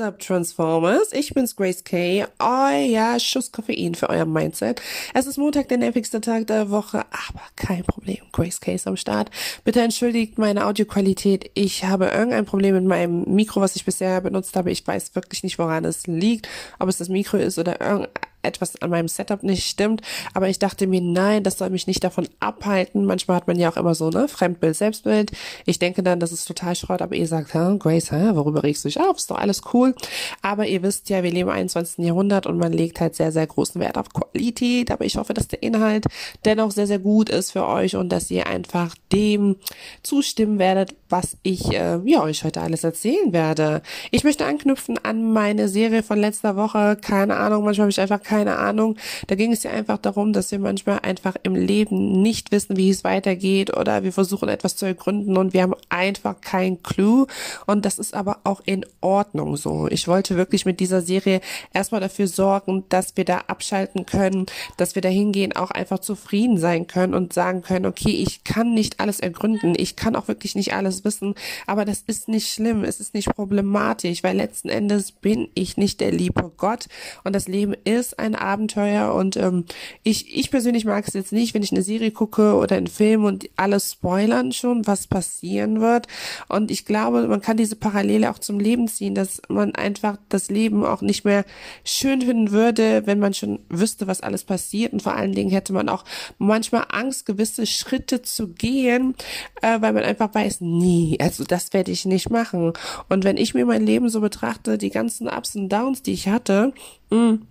What's up, Transformers? Ich bin's, Grace K. Euer Schuss Koffein für euer Mindset. Es ist Montag, der nervigste Tag der Woche, aber kein Problem. Grace K ist am Start. Bitte entschuldigt meine Audioqualität. Ich habe irgendein Problem mit meinem Mikro, was ich bisher benutzt habe. Ich weiß wirklich nicht, woran es liegt. Ob es das Mikro ist oder irgendein etwas an meinem Setup nicht stimmt. Aber ich dachte mir, nein, das soll mich nicht davon abhalten. Manchmal hat man ja auch immer so, ne, Fremdbild, Selbstbild. Ich denke dann, das ist total Schrott, aber ihr sagt, hä, Grace, hä, worüber regst du dich auf? Ist doch alles cool. Aber ihr wisst ja, wir leben im 21. Jahrhundert und man legt halt sehr, sehr großen Wert auf Qualität. Aber ich hoffe, dass der Inhalt dennoch sehr, sehr gut ist für euch und dass ihr einfach dem zustimmen werdet, was ich äh, ja, euch heute alles erzählen werde. Ich möchte anknüpfen an meine Serie von letzter Woche. Keine Ahnung, manchmal habe ich einfach keine Ahnung. Da ging es ja einfach darum, dass wir manchmal einfach im Leben nicht wissen, wie es weitergeht oder wir versuchen etwas zu ergründen und wir haben einfach kein Clue. Und das ist aber auch in Ordnung so. Ich wollte wirklich mit dieser Serie erstmal dafür sorgen, dass wir da abschalten können, dass wir da auch einfach zufrieden sein können und sagen können, okay, ich kann nicht alles ergründen. Ich kann auch wirklich nicht alles wissen, aber das ist nicht schlimm. Es ist nicht problematisch, weil letzten Endes bin ich nicht der liebe Gott und das Leben ist ein Abenteuer und ähm, ich, ich persönlich mag es jetzt nicht, wenn ich eine Serie gucke oder einen Film und alles spoilern schon, was passieren wird. Und ich glaube, man kann diese Parallele auch zum Leben ziehen, dass man einfach das Leben auch nicht mehr schön finden würde, wenn man schon wüsste, was alles passiert. Und vor allen Dingen hätte man auch manchmal Angst, gewisse Schritte zu gehen, äh, weil man einfach weiß, nie, also das werde ich nicht machen. Und wenn ich mir mein Leben so betrachte, die ganzen Ups und Downs, die ich hatte, mh, mm,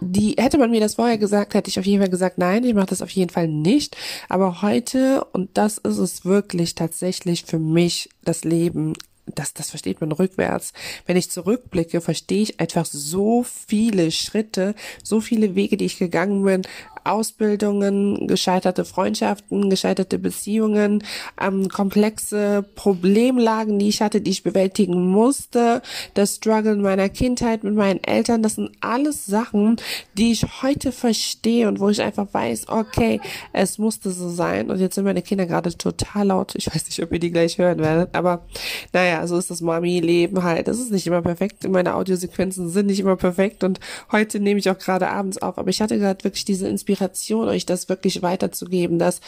die hätte man mir das vorher gesagt, hätte ich auf jeden Fall gesagt, nein, ich mache das auf jeden Fall nicht. Aber heute, und das ist es wirklich tatsächlich für mich, das Leben das, das versteht man rückwärts. Wenn ich zurückblicke, verstehe ich einfach so viele Schritte, so viele Wege, die ich gegangen bin, Ausbildungen, gescheiterte Freundschaften, gescheiterte Beziehungen, ähm, komplexe Problemlagen, die ich hatte, die ich bewältigen musste, das Struggle meiner Kindheit mit meinen Eltern, das sind alles Sachen, die ich heute verstehe und wo ich einfach weiß, okay, es musste so sein. Und jetzt sind meine Kinder gerade total laut. Ich weiß nicht, ob ihr die gleich hören werdet, aber naja, so ist das Mami-Leben halt. Das ist nicht immer perfekt. Meine Audiosequenzen sind nicht immer perfekt und heute nehme ich auch gerade abends auf. Aber ich hatte gerade wirklich diese Inspiration Inspiration, euch das wirklich weiterzugeben, dass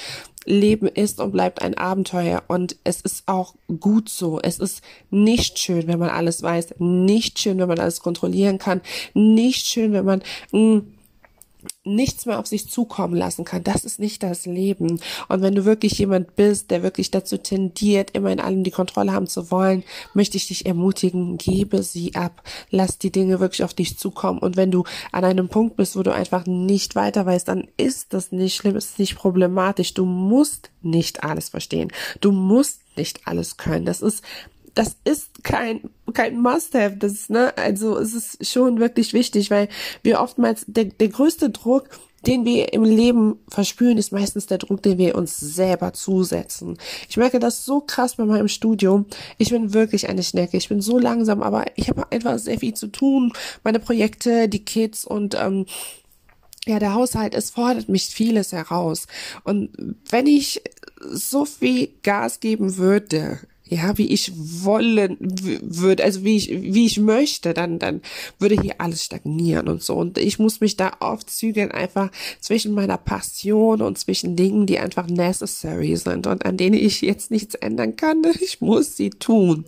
Leben ist und bleibt ein Abenteuer und es ist auch gut so. Es ist nicht schön, wenn man alles weiß, nicht schön, wenn man alles kontrollieren kann, nicht schön, wenn man mh, mm, nichts mehr auf sich zukommen lassen kann. Das ist nicht das Leben. Und wenn du wirklich jemand bist, der wirklich dazu tendiert, immer in allem die Kontrolle haben zu wollen, möchte ich dich ermutigen, gebe sie ab. Lass die Dinge wirklich auf dich zukommen. Und wenn du an einem Punkt bist, wo du einfach nicht weiter weißt, dann ist das nicht schlimm, ist nicht problematisch. Du musst nicht alles verstehen. Du musst nicht alles können. Das ist das ist kein, kein Must-have. Das ne, also es ist schon wirklich wichtig, weil wir oftmals, der, der größte Druck, den wir im Leben verspüren, ist meistens der Druck, den wir uns selber zusetzen. Ich merke das so krass bei meinem Studium. Ich bin wirklich eine Schnecke. Ich bin so langsam, aber ich habe einfach sehr viel zu tun. Meine Projekte, die Kids und ähm, ja, der Haushalt, es fordert mich vieles heraus. Und wenn ich so viel Gas geben würde, ja, wie ich wollen würde, also wie ich, wie ich möchte, dann, dann würde hier alles stagnieren und so. Und ich muss mich da oft zügeln, einfach zwischen meiner Passion und zwischen Dingen, die einfach necessary sind und an denen ich jetzt nichts ändern kann. Ich muss sie tun.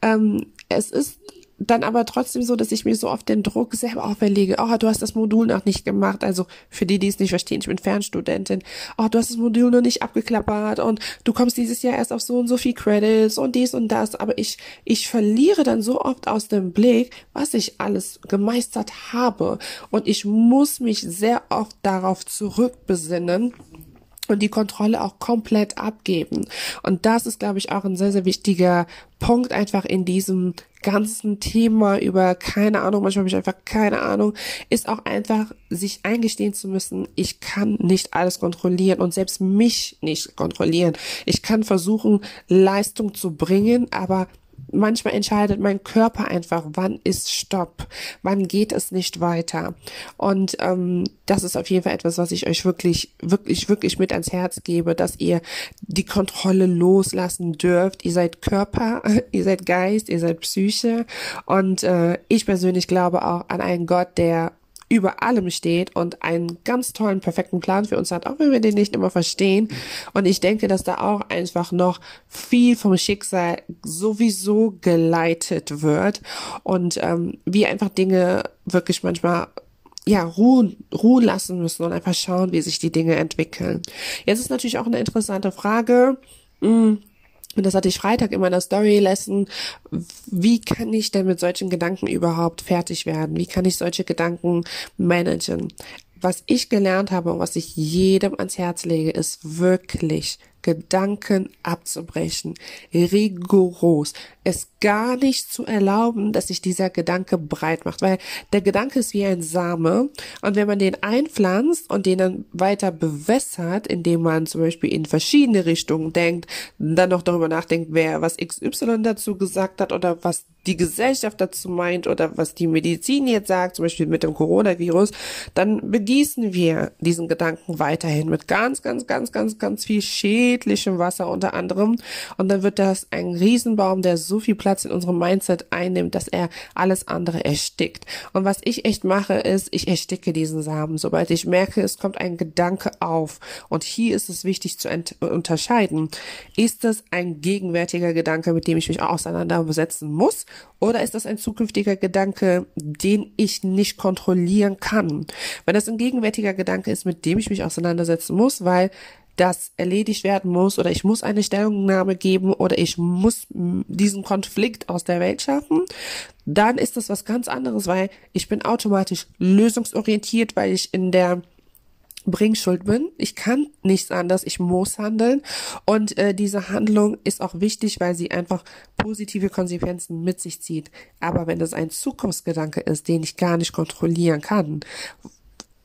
Ähm, es ist dann aber trotzdem so, dass ich mir so oft den Druck selber auferlege. Oh, du hast das Modul noch nicht gemacht. Also für die, die es nicht verstehen, ich bin Fernstudentin. Oh, du hast das Modul noch nicht abgeklappert und du kommst dieses Jahr erst auf so und so viel Credits und dies und das. Aber ich, ich verliere dann so oft aus dem Blick, was ich alles gemeistert habe. Und ich muss mich sehr oft darauf zurückbesinnen, und die Kontrolle auch komplett abgeben. Und das ist, glaube ich, auch ein sehr, sehr wichtiger Punkt einfach in diesem ganzen Thema über keine Ahnung, manchmal habe ich einfach keine Ahnung, ist auch einfach sich eingestehen zu müssen, ich kann nicht alles kontrollieren und selbst mich nicht kontrollieren. Ich kann versuchen, Leistung zu bringen, aber manchmal entscheidet mein Körper einfach, wann ist Stopp, wann geht es nicht weiter. Und ähm, das ist auf jeden Fall etwas, was ich euch wirklich, wirklich, wirklich mit ans Herz gebe, dass ihr die Kontrolle loslassen dürft. Ihr seid Körper, ihr seid Geist, ihr seid Psyche. Und äh, ich persönlich glaube auch an einen Gott, der über allem steht und einen ganz tollen, perfekten Plan für uns hat, auch wenn wir den nicht immer verstehen. Und ich denke, dass da auch einfach noch viel vom Schicksal sowieso geleitet wird und ähm, wir einfach Dinge wirklich manchmal ja, ruhen, ruhen lassen müssen und einfach schauen, wie sich die Dinge entwickeln. Jetzt ist natürlich auch eine interessante Frage. Mh, hm, und das hatte ich Freitag in meiner Story Lesson. Wie kann ich denn mit solchen Gedanken überhaupt fertig werden? Wie kann ich solche Gedanken managen? Was ich gelernt habe und was ich jedem ans Herz lege, ist wirklich Gedanken abzubrechen. Rigoros. Es gar nicht zu erlauben, dass sich dieser Gedanke breit macht, weil der Gedanke ist wie ein Same und wenn man den einpflanzt und den dann weiter bewässert, indem man zum Beispiel in verschiedene Richtungen denkt, dann noch darüber nachdenkt, wer was XY dazu gesagt hat oder was die Gesellschaft dazu meint oder was die Medizin jetzt sagt, zum Beispiel mit dem Coronavirus, dann begießen wir diesen Gedanken weiterhin mit ganz, ganz, ganz, ganz, ganz viel schädlichem Wasser unter anderem. Und dann wird das ein Riesenbaum, der so viel Platz in unserem Mindset einnimmt, dass er alles andere erstickt. Und was ich echt mache, ist, ich ersticke diesen Samen, sobald ich merke, es kommt ein Gedanke auf. Und hier ist es wichtig zu unterscheiden. Ist das ein gegenwärtiger Gedanke, mit dem ich mich auseinandersetzen muss? Oder ist das ein zukünftiger Gedanke, den ich nicht kontrollieren kann? Wenn das ein gegenwärtiger Gedanke ist, mit dem ich mich auseinandersetzen muss, weil das erledigt werden muss oder ich muss eine Stellungnahme geben oder ich muss diesen Konflikt aus der Welt schaffen, dann ist das was ganz anderes, weil ich bin automatisch lösungsorientiert, weil ich in der Bringschuld bin. Ich kann nichts anderes, ich muss handeln. Und äh, diese Handlung ist auch wichtig, weil sie einfach positive Konsequenzen mit sich zieht. Aber wenn das ein Zukunftsgedanke ist, den ich gar nicht kontrollieren kann,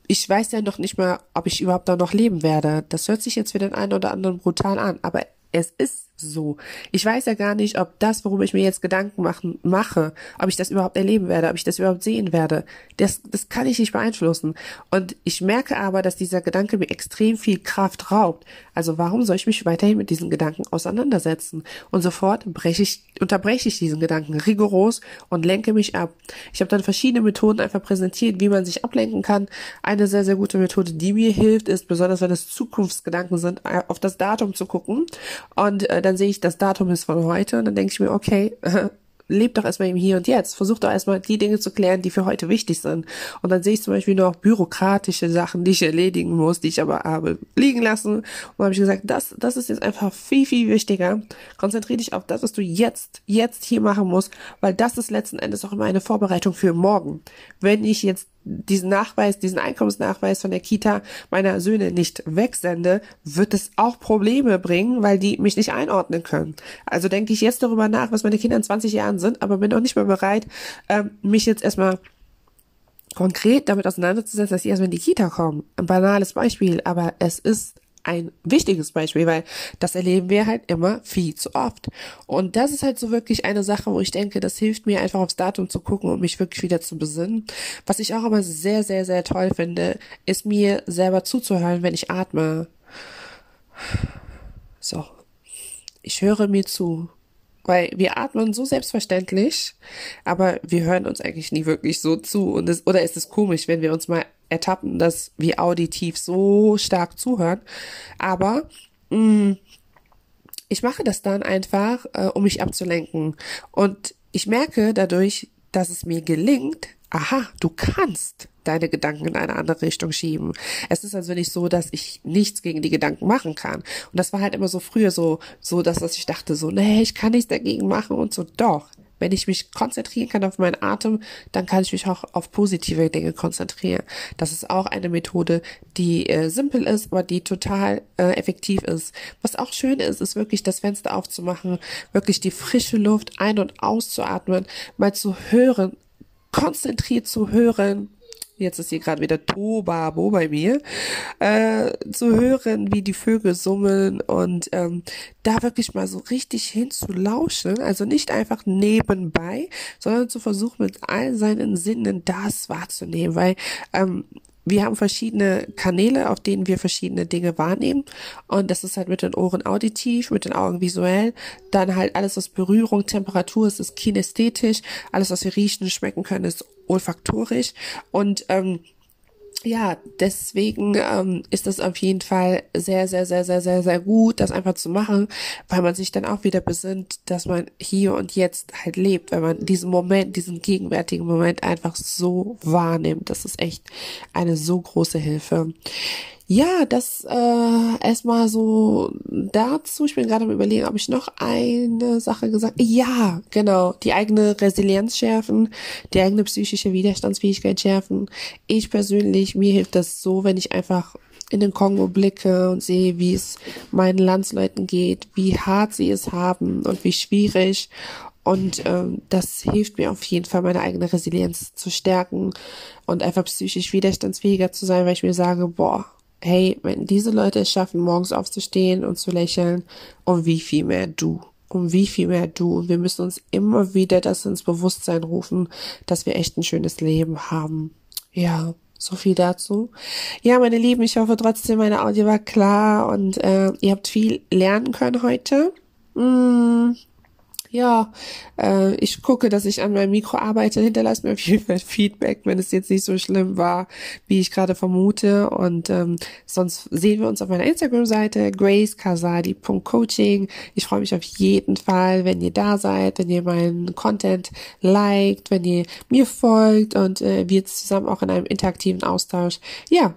ich weiß ja noch nicht mal, ob ich überhaupt da noch leben werde. Das hört sich jetzt für den einen oder anderen brutal an, aber es ist so. Ich weiß ja gar nicht, ob das, worum ich mir jetzt Gedanken machen, mache, ob ich das überhaupt erleben werde, ob ich das überhaupt sehen werde. Das, das kann ich nicht beeinflussen. Und ich merke aber, dass dieser Gedanke mir extrem viel Kraft raubt. Also warum soll ich mich weiterhin mit diesen Gedanken auseinandersetzen? Und sofort breche ich, unterbreche ich diesen Gedanken rigoros und lenke mich ab. Ich habe dann verschiedene Methoden einfach präsentiert, wie man sich ablenken kann. Eine sehr, sehr gute Methode, die mir hilft, ist, besonders wenn es Zukunftsgedanken sind, auf das Datum zu gucken. Und äh, dann sehe ich, das Datum ist von heute und dann denke ich mir, okay, lebt doch erstmal im Hier und Jetzt. Versucht doch erstmal die Dinge zu klären, die für heute wichtig sind. Und dann sehe ich zum Beispiel noch bürokratische Sachen, die ich erledigen muss, die ich aber habe liegen lassen. Und habe ich gesagt, das, das ist jetzt einfach viel, viel wichtiger. Konzentriere dich auf das, was du jetzt, jetzt hier machen musst, weil das ist letzten Endes auch immer eine Vorbereitung für morgen. Wenn ich jetzt diesen Nachweis, diesen Einkommensnachweis von der Kita meiner Söhne nicht wegsende, wird es auch Probleme bringen, weil die mich nicht einordnen können. Also denke ich jetzt darüber nach, was meine Kinder in 20 Jahren sind, aber bin auch nicht mehr bereit, ähm, mich jetzt erstmal konkret damit auseinanderzusetzen, dass sie erstmal in die Kita kommen. Ein banales Beispiel, aber es ist ein wichtiges Beispiel, weil das erleben wir halt immer viel zu oft. Und das ist halt so wirklich eine Sache, wo ich denke, das hilft mir einfach aufs Datum zu gucken und mich wirklich wieder zu besinnen. Was ich auch immer sehr, sehr, sehr toll finde, ist mir selber zuzuhören, wenn ich atme. So. Ich höre mir zu. Weil wir atmen so selbstverständlich, aber wir hören uns eigentlich nie wirklich so zu. Und es, oder ist es komisch, wenn wir uns mal ertappen, dass wir auditiv so stark zuhören. Aber mh, mm, ich mache das dann einfach, äh, um mich abzulenken. Und ich merke dadurch, dass es mir gelingt, aha, du kannst deine Gedanken in eine andere Richtung schieben. Es ist also nicht so, dass ich nichts gegen die Gedanken machen kann. Und das war halt immer so früher so, so, dass, dass ich dachte so, nee, ich kann nichts dagegen machen und so, doch. Wenn ich mich konzentrieren kann auf meinen Atem, dann kann ich mich auch auf positive Dinge konzentrieren. Das ist auch eine Methode, die äh, simpel ist, aber die total äh, effektiv ist. Was auch schön ist, ist wirklich das Fenster aufzumachen, wirklich die frische Luft ein- und auszuatmen, mal zu hören, konzentriert zu hören, jetzt ist hier gerade wieder Tobabo bei mir, äh, zu hören, wie die Vögel summen und ähm, da wirklich mal so richtig hinzulauschen, also nicht einfach nebenbei, sondern zu versuchen, mit all seinen Sinnen das wahrzunehmen, weil ähm, wir haben verschiedene Kanäle, auf denen wir verschiedene Dinge wahrnehmen. Und das ist halt mit den Ohren auditiv, mit den Augen visuell. Dann halt alles, was Berührung, Temperatur ist, ist kinästhetisch. Alles, was wir riechen, schmecken können, ist olfaktorisch. Und ähm, ja, deswegen ähm, ist es auf jeden Fall sehr, sehr, sehr, sehr, sehr, sehr gut, das einfach zu machen, weil man sich dann auch wieder besinnt, dass man hier und jetzt halt lebt, wenn man diesen Moment, diesen gegenwärtigen Moment einfach so wahrnimmt. Das ist echt eine so große Hilfe. Ja, das äh, erstmal so dazu. Ich bin gerade am überlegen, ob ich noch eine Sache gesagt. Ja, genau. Die eigene Resilienz schärfen, die eigene psychische Widerstandsfähigkeit schärfen. Ich persönlich, mir hilft das so, wenn ich einfach in den Kongo blicke und sehe, wie es meinen Landsleuten geht, wie hart sie es haben und wie schwierig. Und ähm, das hilft mir auf jeden Fall, meine eigene Resilienz zu stärken und einfach psychisch widerstandsfähiger zu sein, weil ich mir sage, boah, hey, wenn diese Leute es schaffen, morgens aufzustehen und zu lächeln, um wie viel mehr du, um wie viel mehr du. Und wir müssen uns immer wieder das ins Bewusstsein rufen, dass wir echt ein schönes Leben haben. Ja, so viel dazu. Ja, meine Lieben, ich hoffe trotzdem, meine Audio war klar und äh, ihr habt viel lernen können heute. Mm, ja, äh, ich gucke, dass ich an meinem Mikro arbeite. Hinterlasst mir auf jeden Fall Feedback, wenn es jetzt nicht so schlimm war, wie ich gerade vermute. Und ähm, sonst sehen wir uns auf meiner Instagram-Seite gracekasadi.coaching. Ich freue mich auf jeden Fall, wenn ihr da seid, wenn ihr meinen Content liked, wenn ihr mir folgt und äh, wir zusammen auch in einem interaktiven Austausch, ja,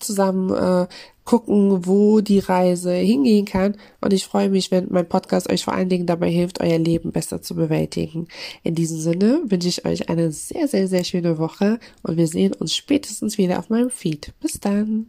zusammen äh, gucken, wo die Reise hingehen kann. Und ich freue mich, wenn mein Podcast euch vor allen Dingen dabei hilft, euer Leben besser zu bewältigen. In diesem Sinne wünsche ich euch eine sehr, sehr, sehr schöne Woche und wir sehen uns spätestens wieder auf meinem Feed. Bis dann.